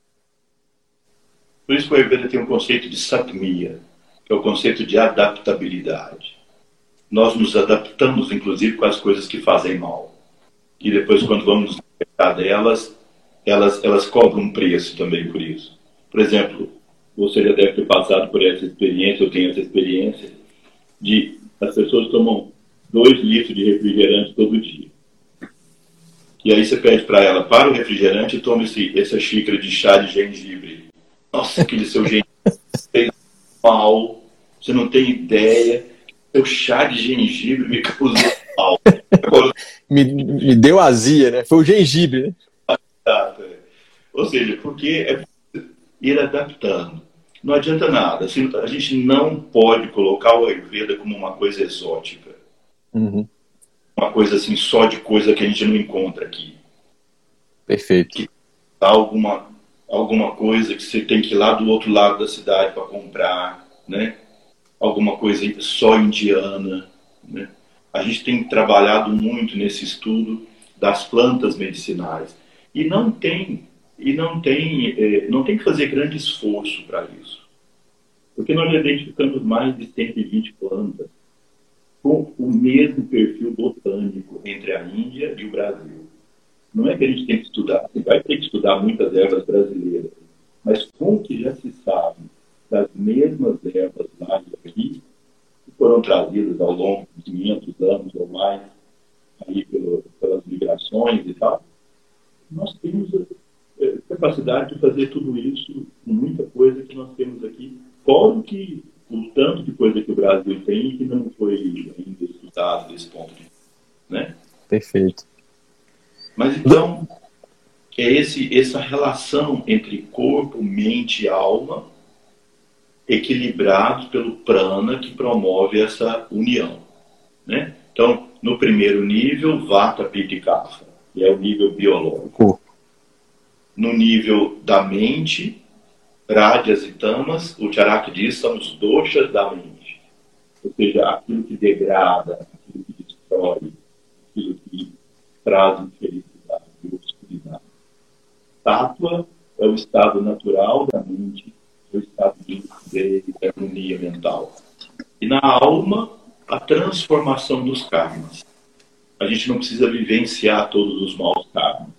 Por isso que o Ayurveda tem um conceito de satmia, que é o conceito de adaptabilidade. Nós nos adaptamos, inclusive, com as coisas que fazem mal. E depois, quando vamos nos libertar delas, elas, elas cobram um preço também por isso. Por exemplo, você já deve ter passado por essa experiência, eu tenho essa experiência, de as pessoas tomam dois litros de refrigerante todo dia. E aí você pede para ela, para o refrigerante e tome esse, essa xícara de chá de gengibre. Nossa, aquele seu gengibre fez mal, você não tem ideia. O chá de gengibre me causou mal. me, me deu azia, né? Foi o gengibre, né? É. Ou seja, porque é ir adaptando. Não adianta nada. Assim, a gente não pode colocar o Ayurveda como uma coisa exótica. Uhum. Uma coisa assim, só de coisa que a gente não encontra aqui. Perfeito. Que alguma, alguma coisa que você tem que ir lá do outro lado da cidade para comprar, né? Alguma coisa só indiana, né? A gente tem trabalhado muito nesse estudo das plantas medicinais e não tem e não tem é, não tem que fazer grande esforço para isso, porque nós identificamos mais de 120 plantas com o mesmo perfil botânico entre a Índia e o Brasil. Não é que a gente tem que estudar, você vai ter que estudar muitas ervas brasileiras, mas com o que já se sabe das mesmas ervas lá e aqui, que foram trazidas ao longo de 500 anos ou mais, aí pelo, pelas migrações e tal, nós temos é, capacidade de fazer tudo isso, muita coisa que nós temos aqui, fora que o tanto de coisa que o Brasil tem que não foi ainda estudado desse ponto de vista. Né? Perfeito. Mas então, é esse, essa relação entre corpo, mente e alma equilibrados pelo prana que promove essa união. Né? Então, no primeiro nível, vata, pitta e kapha, que é o nível biológico. No nível da mente, rádias e tamas, o Charak diz, são os doshas da mente. Ou seja, aquilo que degrada, aquilo que destrói, aquilo que traz infelicidade e obscuridade. Tátua é o estado natural da mente, é o estado de, de harmonia mental. E na alma, a transformação dos karmas. A gente não precisa vivenciar todos os maus karmas.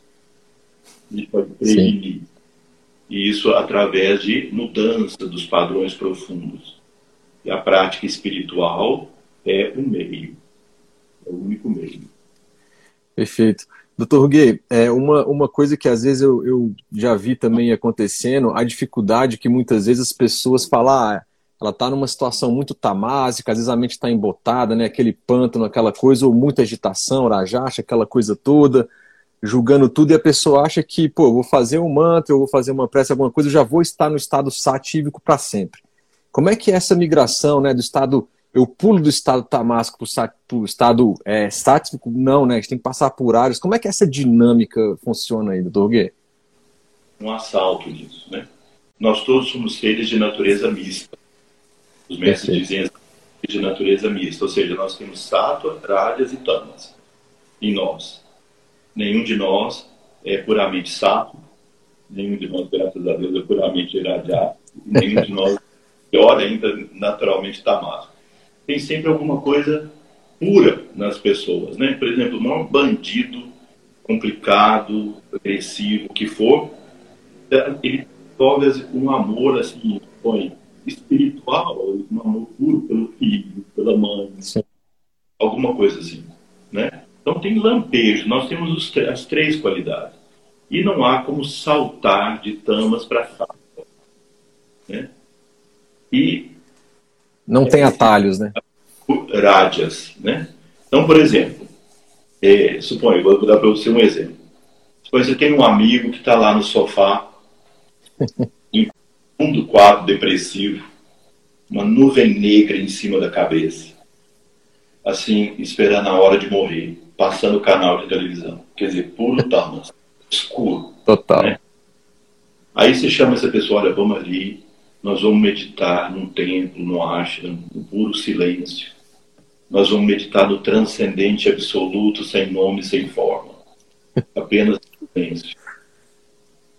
A gente pode prevenir. Sim e isso através de mudança dos padrões profundos. E a prática espiritual é o meio, é o único meio. Perfeito. Doutor Ruguet, é uma, uma coisa que às vezes eu, eu já vi também acontecendo, a dificuldade que muitas vezes as pessoas falam, ah, ela está numa situação muito tamásica, às vezes a mente está embotada, né, aquele pântano, aquela coisa, ou muita agitação, rajacha, aquela coisa toda, julgando tudo e a pessoa acha que, pô, eu vou fazer um mantra, eu vou fazer uma prece, alguma coisa, eu já vou estar no estado satívico para sempre. Como é que é essa migração, né, do estado, eu pulo do estado tamásico para o estado é, sático? Não, né, a gente tem que passar por áreas. Como é que essa dinâmica funciona aí, doutor Guê? Um assalto disso, né? Nós todos somos seres de natureza mista. Os mestres dizem de natureza mista, ou seja, nós temos sátua, rádias e tamas em nós nenhum de nós é puramente sapo, nenhum de nós, graças a Deus, é puramente iradiado, nenhum de nós, pior ainda, naturalmente tamásico. Tem sempre alguma coisa pura nas pessoas, né? Por exemplo, um bandido complicado, agressivo, que for, ele desenvolve um amor assim, põe espiritual, um amor puro pelo filho, pela mãe, Sim. alguma coisa assim, né? Então tem lampejo, nós temos os, as três qualidades. E não há como saltar de tamas para sábado. Né? E. Não tem atalhos, né? Rádias, né? Então, por exemplo, é, suponho, vou dar para você um exemplo. Suponho você tem um amigo que está lá no sofá, em fundo quadro depressivo, uma nuvem negra em cima da cabeça, assim, esperando a hora de morrer passando o canal de televisão. Quer dizer, puro tamas, escuro. Total. Né? Aí você chama essa pessoa, olha, vamos ali, nós vamos meditar num templo, no ashram, no puro silêncio. Nós vamos meditar no transcendente absoluto, sem nome, sem forma. Apenas silêncio.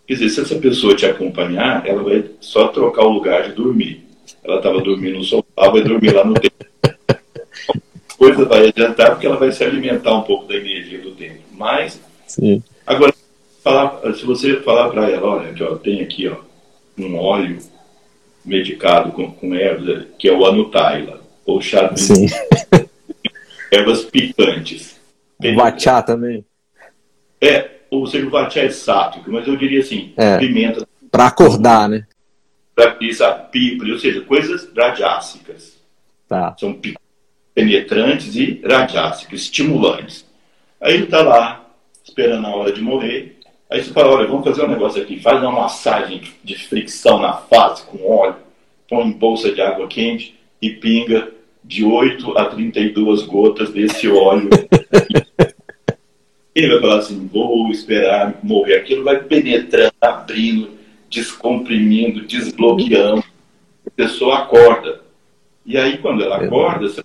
Quer dizer, se essa pessoa te acompanhar, ela vai só trocar o lugar de dormir. Ela estava dormindo no sofá, vai dormir lá no templo coisa vai adiantar porque ela vai se alimentar um pouco da energia do tempo. Mas, Sim. agora, falar, se você falar para ela, olha, que ó, tem aqui ó, um óleo medicado com, com ervas, que é o anutaila, ou chá de ervas picantes. O vachá também. É, ou seja, o vachá é sátrico, mas eu diria assim, é, pimenta. Para acordar, né? Pra, isso, pípula, ou seja, coisas radiácicas. Tá. São picantes penetrantes e radiáceos, estimulantes. Aí ele está lá, esperando a hora de morrer. Aí você fala, olha, vamos fazer um negócio aqui, faz uma massagem de fricção na face com óleo, põe em bolsa de água quente e pinga de 8 a 32 gotas desse óleo. ele vai falar assim, vou esperar morrer. Aquilo vai penetrando, abrindo, descomprimindo, desbloqueando. A pessoa acorda. E aí, quando ela acorda, você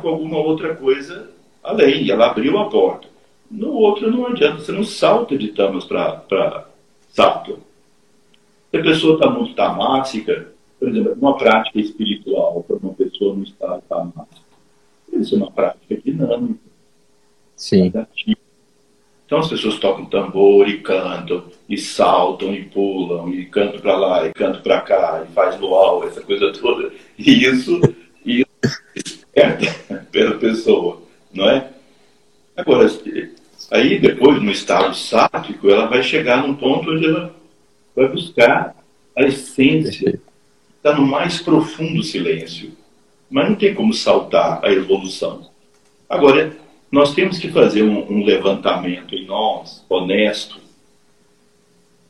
com alguma outra coisa além. E ela abriu a porta. No outro não adianta, você não salta de tamas para sattva. Se a pessoa está muito tamássica, por exemplo, uma prática espiritual para uma pessoa não estar tamássica, isso é uma prática dinâmica. Sim. Então as pessoas tocam tambor e cantam, e saltam e pulam, e cantam para lá, e cantam para cá, e faz luau, essa coisa toda. E isso, pela pessoa, não é? Agora, aí depois, no estado sático, ela vai chegar num ponto onde ela vai buscar a essência, está no mais profundo silêncio. Mas não tem como saltar a evolução. Agora, nós temos que fazer um, um levantamento em nós, honesto,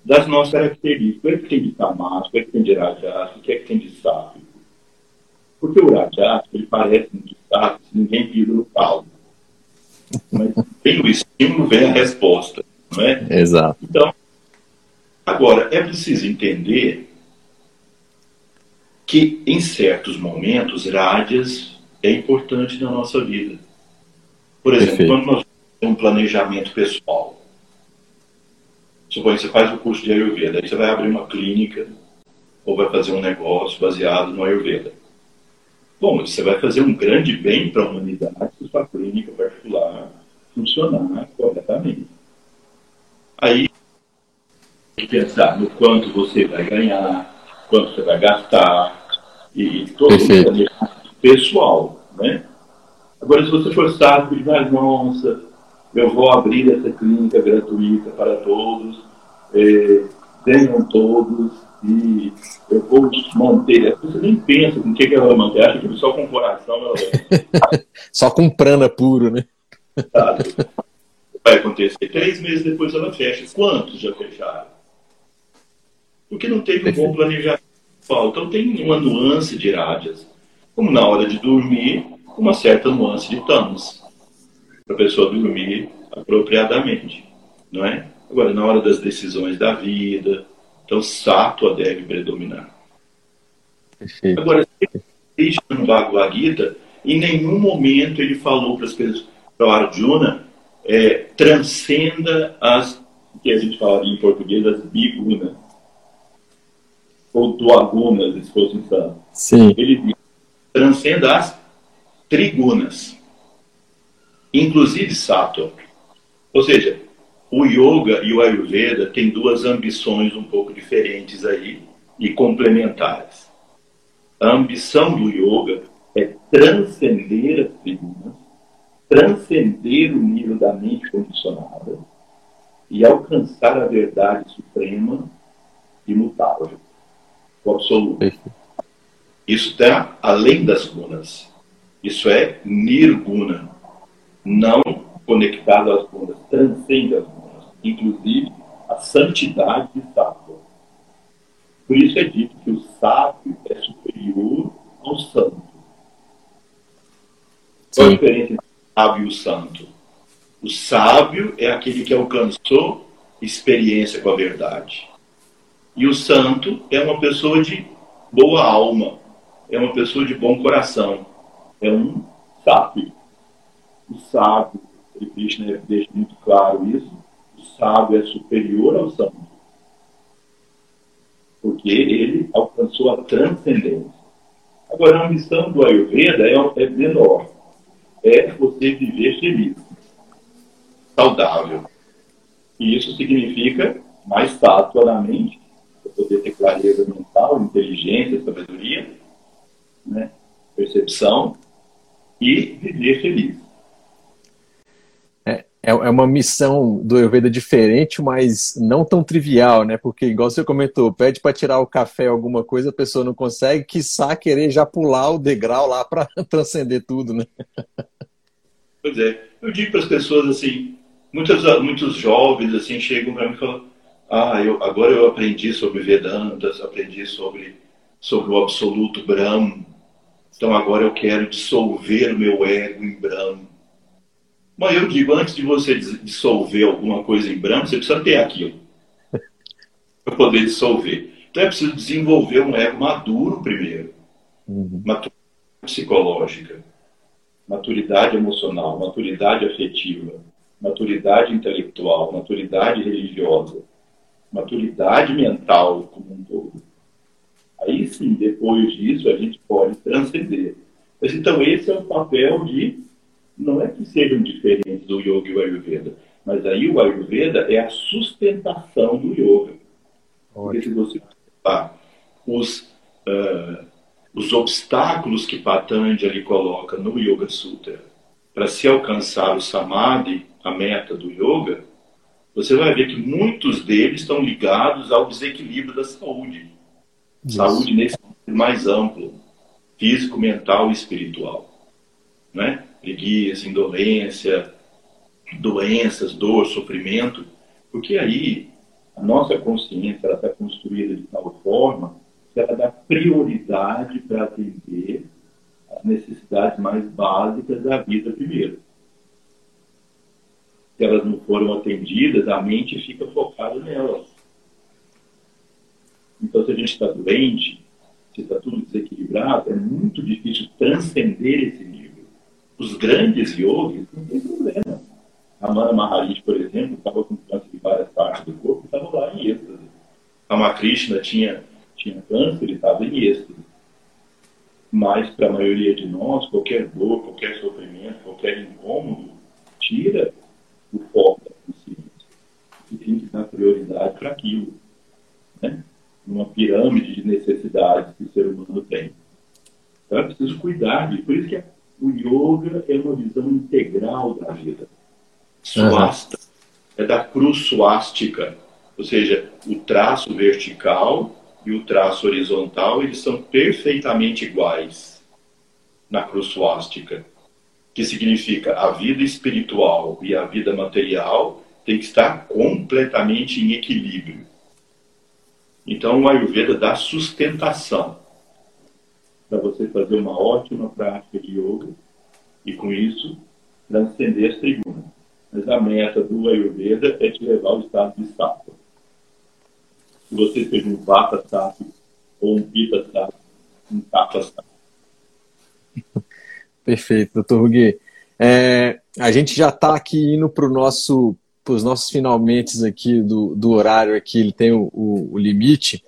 das nossas características. O que é que tem de tamático, o que é que tem de rajás, o que é que tem de sábio? Porque o rajás, ele parece sábio se ninguém pisa no caldo. Mas o estímulo, vem a resposta. Não é? Exato. Então, agora, é preciso entender que em certos momentos, rádias é importante na nossa vida. Por exemplo, Perfeito. quando nós temos um planejamento pessoal, suponha você faz o curso de Ayurveda, aí você vai abrir uma clínica ou vai fazer um negócio baseado no Ayurveda. Bom, você vai fazer um grande bem para a humanidade se sua clínica particular funcionar corretamente. Aí, tem que pensar no quanto você vai ganhar, quanto você vai gastar, e todo o planejamento pessoal, né? Agora, se você for sábio, diz, nossa, eu vou abrir essa clínica gratuita para todos, é, venham todos, e eu vou manter. Você nem pensa com o que, que ela vai manter, acha que só com o coração ela vai. só com prana puro, né? Sabe? Vai acontecer. Três meses depois ela fecha. Quantos já fecharam? Porque não teve um bom planejamento. Então tem uma nuance de rádias. Como na hora de dormir, uma certa nuance de tânis, para a pessoa dormir apropriadamente, não é? Agora, na hora das decisões da vida, então sátua deve predominar. Perfeito. Agora, Krishna no Bhagavad Gita, em nenhum momento ele falou para as pessoas, para o Arjuna, é, transcenda as, que a gente fala em português, as bigunas, ou duagunas, se fosse então. Sim. Ele diz, transcenda as trigunas, inclusive sattva. Ou seja, o yoga e o ayurveda têm duas ambições um pouco diferentes aí e complementares. A ambição do yoga é transcender as trigunas, transcender o nível da mente condicionada e alcançar a verdade suprema imutável, o absoluto. Isso está além das gunas. Isso é nirguna, não conectado às gunas, transcende as gunas, inclusive a santidade de sábio. Por isso é dito que o sábio é superior ao santo. Qual a diferença entre o sábio e o santo? O sábio é aquele que alcançou experiência com a verdade. E o santo é uma pessoa de boa alma, é uma pessoa de bom coração é um sábio. O sábio, e Krishna deixa muito claro isso, o sábio é superior ao santo. Porque ele alcançou a transcendência. Agora, a missão do Ayurveda é, é menor. É você viver feliz, saudável. E isso significa mais tátua na mente, poder ter clareza mental, inteligência, sabedoria, né? percepção e viver feliz. É, é, uma missão do Ayurveda diferente, mas não tão trivial, né? Porque, igual você comentou, pede para tirar o café, alguma coisa, a pessoa não consegue, quiçá querer já pular o degrau lá para transcender tudo, né? Pois é. Eu digo para as pessoas assim, muitos, muitos jovens assim chegam para mim e falam: Ah, eu, agora eu aprendi sobre Vedantas, aprendi sobre, sobre o absoluto Brahma então agora eu quero dissolver o meu ego em Brahma. Mas eu digo, antes de você dissolver alguma coisa em Brahma, você precisa ter aquilo. Para poder dissolver. Então é preciso desenvolver um ego maduro primeiro. Uhum. Maturidade psicológica, maturidade emocional, maturidade afetiva, maturidade intelectual, maturidade religiosa, maturidade mental como um todo. Aí sim, depois disso, a gente pode transcender. Mas, então, esse é o papel de. Não é que sejam diferentes do Yoga e o Ayurveda, Mas aí o Ayurveda é a sustentação do yoga. Porque se você observar os, uh, os obstáculos que Patanjali coloca no Yoga Sutra para se alcançar o Samadhi, a meta do yoga, você vai ver que muitos deles estão ligados ao desequilíbrio da saúde. Isso. Saúde nesse mais amplo, físico, mental e espiritual. Né? Preguiça, indolência, doenças, dor, sofrimento, porque aí a nossa consciência está construída de tal forma que ela dá prioridade para atender as necessidades mais básicas da vida primeiro. Se elas não foram atendidas, a mente fica focada nelas. Então, se a gente está doente, se está tudo desequilibrado, é muito difícil transcender esse. Os grandes yogis não tem problema. Ramana Maharishi, por exemplo, estava com câncer de várias partes do corpo e estava lá em êxtase. Ramakrishna tinha, tinha câncer, ele estava em êxtase. Mas, para a maioria de nós, qualquer dor, qualquer sofrimento, qualquer incômodo, tira o foco da consciência. E tem que dar prioridade para aquilo. Né? Numa pirâmide de necessidades que o ser humano tem. Então, é preciso cuidar de. Por isso que o yoga é uma visão integral da vida. Suasta, uhum. é da cruz suástica, ou seja, o traço vertical e o traço horizontal, eles são perfeitamente iguais na cruz suástica, que significa a vida espiritual e a vida material tem que estar completamente em equilíbrio. Então, o Ayurveda dá sustentação para você fazer uma ótima prática de yoga e, com isso, transcender as tribunas. Mas a meta do Ayurveda é te levar ao estado de sattva. Se você seja um vata sattva ou um pita sattva, um tapa sattva. Perfeito, doutor Rugui. É, a gente já está aqui indo para nosso os nossos finalmente aqui do, do horário aqui, ele tem o, o, o limite.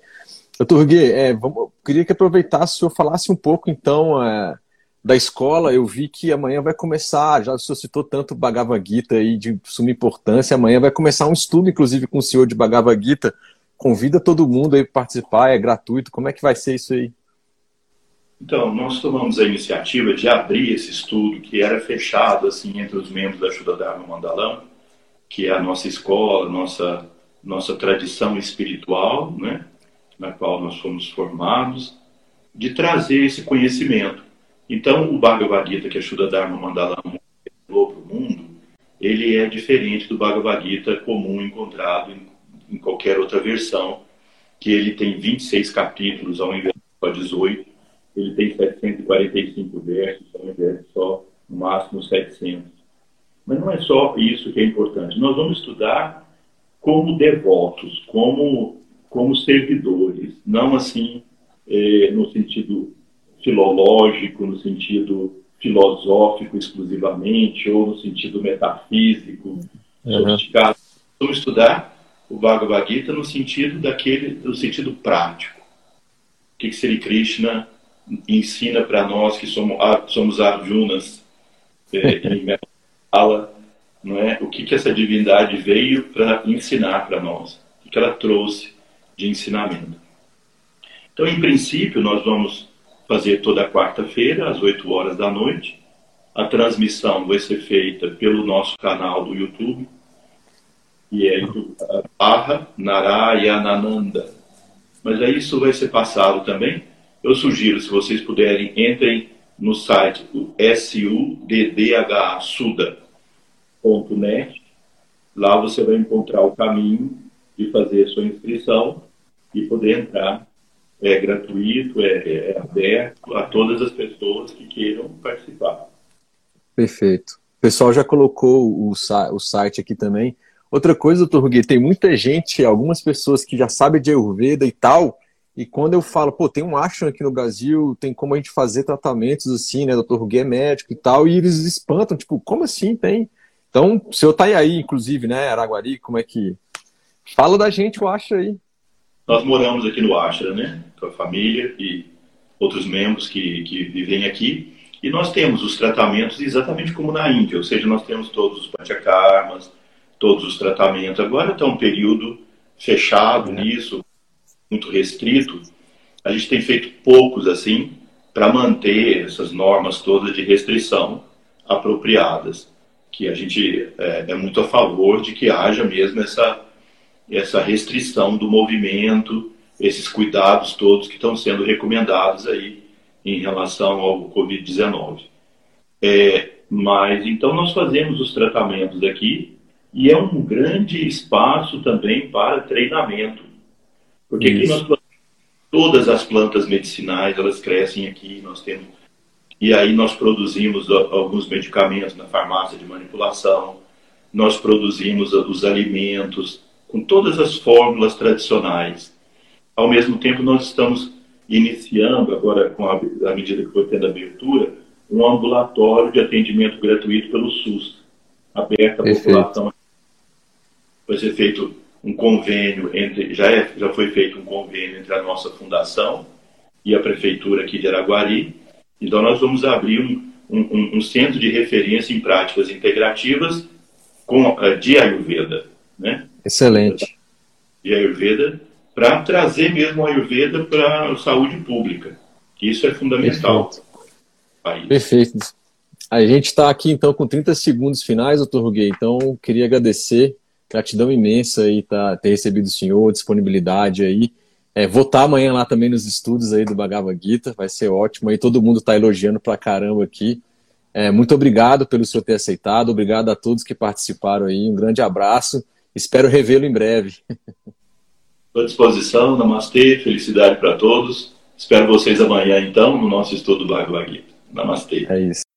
Doutor Rugui, é, vamos, queria que aproveitasse o senhor falasse um pouco, então, é, da escola, eu vi que amanhã vai começar, já o senhor citou tanto Bhagavad Gita aí de suma importância, amanhã vai começar um estudo, inclusive, com o senhor de Bhagavad Gita. Convida todo mundo aí para participar, é gratuito. Como é que vai ser isso aí? Então, nós tomamos a iniciativa de abrir esse estudo, que era fechado assim entre os membros da Ajuda Dharma Mandalam, que é a nossa escola, nossa, nossa tradição espiritual, né, na qual nós fomos formados, de trazer esse conhecimento então, o Bhagavad Gita que a Shuddha Dharma Mandala levou para o mundo, ele é diferente do Bhagavad Gita comum encontrado em, em, qualquer outra versão, que ele tem 26 capítulos ao invés de só 18, ele tem 745 versos ao invés de só, no máximo, 700. Mas não é só isso que é importante. Nós vamos estudar como devotos, como, como servidores, não assim eh, no sentido filológico, no sentido filosófico exclusivamente, ou no sentido metafísico, uhum. sofisticado. Vamos estudar o Bhagavad Gita no sentido daquele, no sentido prático. O que, que Sri Krishna ensina para nós que somos, somos Arjunas é, em fala, não é? O que, que essa divindade veio para ensinar para nós? O que, que ela trouxe de ensinamento? Então, em princípio, nós vamos fazer toda quarta-feira, às 8 horas da noite. A transmissão vai ser feita pelo nosso canal do YouTube, e é barra Narayanananda. Mas aí isso vai ser passado também. Eu sugiro, se vocês puderem, entrem no site suddhsuda.net. Lá você vai encontrar o caminho de fazer sua inscrição e poder entrar é gratuito, é, é, aberto a todas as pessoas que queiram participar. Perfeito. O pessoal já colocou o, o site aqui também. Outra coisa, doutor Rugui, tem muita gente, algumas pessoas que já sabem de Ayurveda e tal, e quando eu falo, pô, tem um ashram aqui no Brasil, tem como a gente fazer tratamentos assim, né? Doutor Rugui é médico e tal, e eles espantam, tipo, como assim tem? Então, o senhor tá aí, inclusive, né, Araguari, como é que. Fala da gente o ashram aí. Nós moramos aqui no Ashra, né? Com a família e outros membros que, que vivem aqui. E nós temos os tratamentos exatamente como na Índia, ou seja, nós temos todos os panchakarmas, todos os tratamentos. Agora está um período fechado nisso, muito restrito. A gente tem feito poucos assim para manter essas normas todas de restrição apropriadas, que a gente é, é muito a favor de que haja mesmo essa essa restrição do movimento, esses cuidados todos que estão sendo recomendados aí em relação ao Covid-19. É, mas então nós fazemos os tratamentos aqui e é um grande espaço também para treinamento. Porque aqui nós todas as plantas medicinais, elas crescem aqui, nós temos e aí nós produzimos alguns medicamentos na farmácia de manipulação, nós produzimos os alimentos com todas as fórmulas tradicionais. Ao mesmo tempo, nós estamos iniciando, agora com a, a medida que foi tendo abertura, um ambulatório de atendimento gratuito pelo SUS, aberto à Perfeito. população. Vai ser feito um convênio entre, já, é, já foi feito um convênio entre a nossa fundação e a prefeitura aqui de Araguari. Então nós vamos abrir um, um, um centro de referência em práticas integrativas com, uh, de Ayurveda? Excelente. De Ayurveda para trazer mesmo a Ayurveda para a saúde pública. Isso é fundamental. Perfeito. Perfeito. A gente está aqui então com 30 segundos finais, doutor Ruguei. Então, queria agradecer, gratidão imensa aí tá, ter recebido o senhor, disponibilidade aí. É, vou estar tá amanhã lá também nos estudos aí do Bhagavad Gita, vai ser ótimo. Aí todo mundo está elogiando pra caramba aqui. É, muito obrigado pelo senhor ter aceitado, obrigado a todos que participaram aí. Um grande abraço. Espero revê-lo em breve. Estou à disposição, namastê, felicidade para todos. Espero vocês amanhã, então, no nosso estudo do Bhagavad Gita. Namastê. É isso.